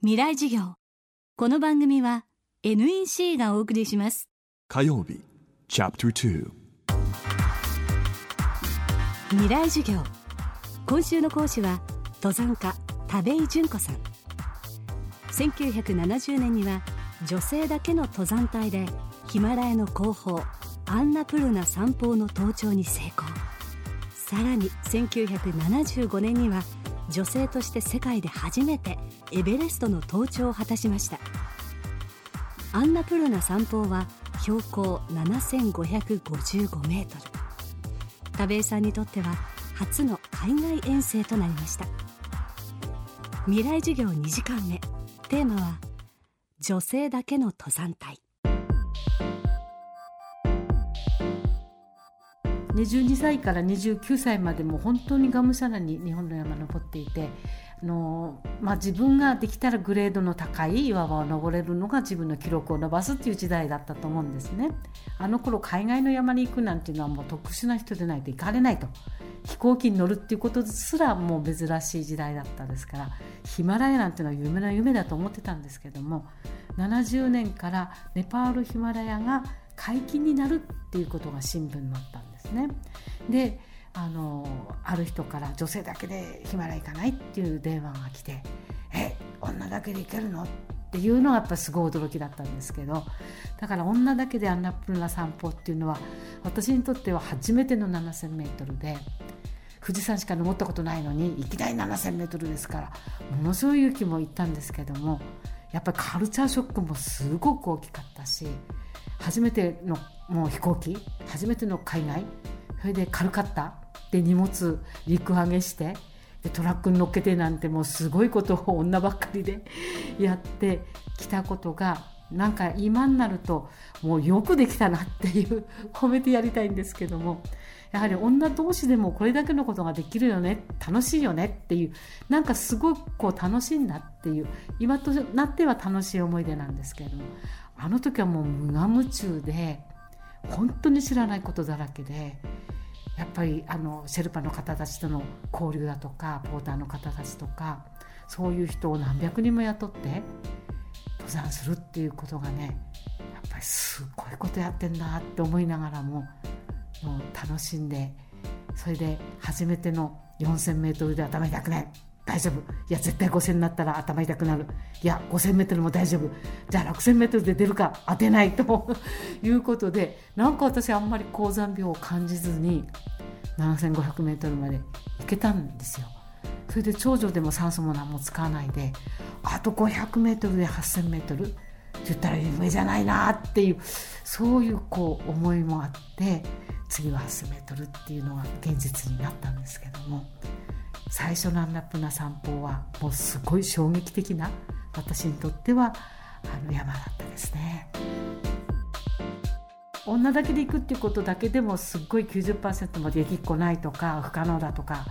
未来授業。この番組は NEC がお送りします。火曜日チャプター未来授業。今週の講師は登山家田部井純子さん。1970年には女性だけの登山隊でヒマラヤの後方アンナプルナ山峰の登頂に成功。さらに1975年には女性として世界で初めてエベレストの登頂を果たしました。アンナプルナ山峰は標高7555メートル。田部井さんにとっては初の海外遠征となりました。未来授業2時間目。テーマは女性だけの登山隊。22歳から29歳までも本当にがむしゃらに日本の山登っていてあの、まあ、自分ができたらグレードの高い岩場を登れるのが自分の記録を伸ばすっていう時代だったと思うんですね。あの頃海外の山に行くなんていうのはもう特殊な人でないと行かれないと飛行機に乗るっていうことすらもう珍しい時代だったですからヒマラヤなんていうのは夢の夢だと思ってたんですけども70年からネパールヒマラヤが解禁になるっていうことが新聞になったんですね。であのある人から女性だけでヒマラ行かないっていう電話が来て「え女だけで行けるの?」っていうのがやっぱすごい驚きだったんですけどだから女だけでアンナプルナ散歩っていうのは私にとっては初めての 7,000m で富士山しか登ったことないのにいきなり 7,000m ですからものすごい勇気もいったんですけどもやっぱりカルチャーショックもすごく大きかったし初めてのもう飛行機初めての海外それで軽かった。で荷物陸揚げしてでトラックに乗っけてなんてもうすごいことを女ばっかりで やってきたことがなんか今になるともうよくできたなっていう褒めてやりたいんですけどもやはり女同士でもこれだけのことができるよね楽しいよねっていうなんかすごくこう楽しいんだっていう今となっては楽しい思い出なんですけれどもあの時はもう無我夢中で本当に知らないことだらけでやっぱりあのシェルパの方たちとの交流だとかポーターの方たちとかそういう人を何百人も雇って登山するっていうことがねやっぱりすごいことやってんなって思いながらももう楽しんでそれで初めての 4000m で頭痛くない。大丈夫。いや絶対5000になったら頭痛くなる。いや 5000m も大丈夫。じゃあ 6000m で出るか当てないと いうことでなんか私あんまり高山病を感じずに 7500m まで行けたんですよ。それで長女でも酸素も何も使わないであと 500m で 8000m って言ったら夢じゃないなっていうそういうこう思いもあって次は 8000m っていうのが現実になったんですけども最初のアンナプナ散歩はもうすごい衝撃的な私にとってはあの山だったですね。女だけで行くっていうことだけでもすっごい90%までできっこないとか不可能だとか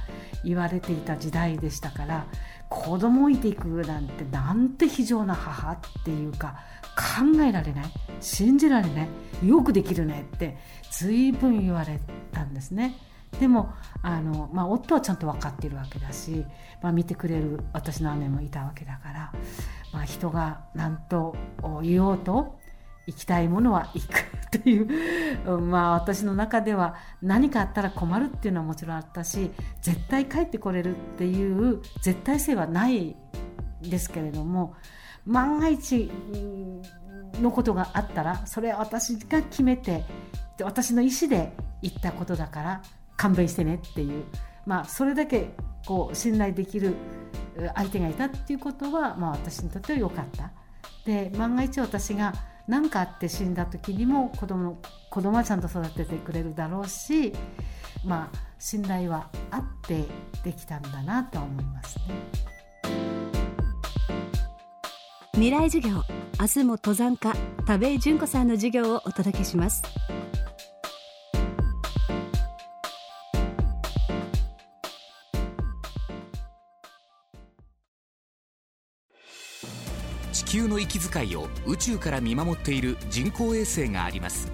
言われていた時代でしたから子供を置いていくなんてなんて非常な母っていうか考えられない信じられないよくできるねって随分言われたんですね。でもあの、まあ、夫はちゃんと分かっているわけだし、まあ、見てくれる私の姉もいたわけだから、まあ、人が何と言おうと行きたいものは行くというまあ私の中では何かあったら困るっていうのはもちろんあったし絶対帰ってこれるっていう絶対性はないですけれども万が一のことがあったらそれは私が決めて私の意思で言ったことだから勘弁してねっていう、まあ、それだけこう信頼できる相手がいたっていうことは、まあ、私にとっては良かった。で万が一私が何かあって死んだ時にも子供子供はちゃんと育ててくれるだろうしまあ信頼はあってできたんだなと思いますね。未来授業明日も登山家田部井純子さんの授業をお届けします。球の息遣いを宇宙から見守っている人工衛星があります。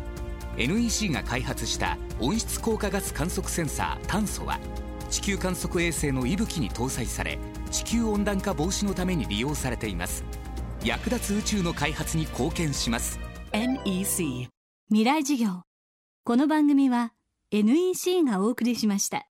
NEC が開発した温室効果ガス観測センサー炭素は地球観測衛星の息吹に搭載され地球温暖化防止のために利用されています。役立つ宇宙の開発に貢献します。NEC 未来事業。この番組は NEC がお送りしました。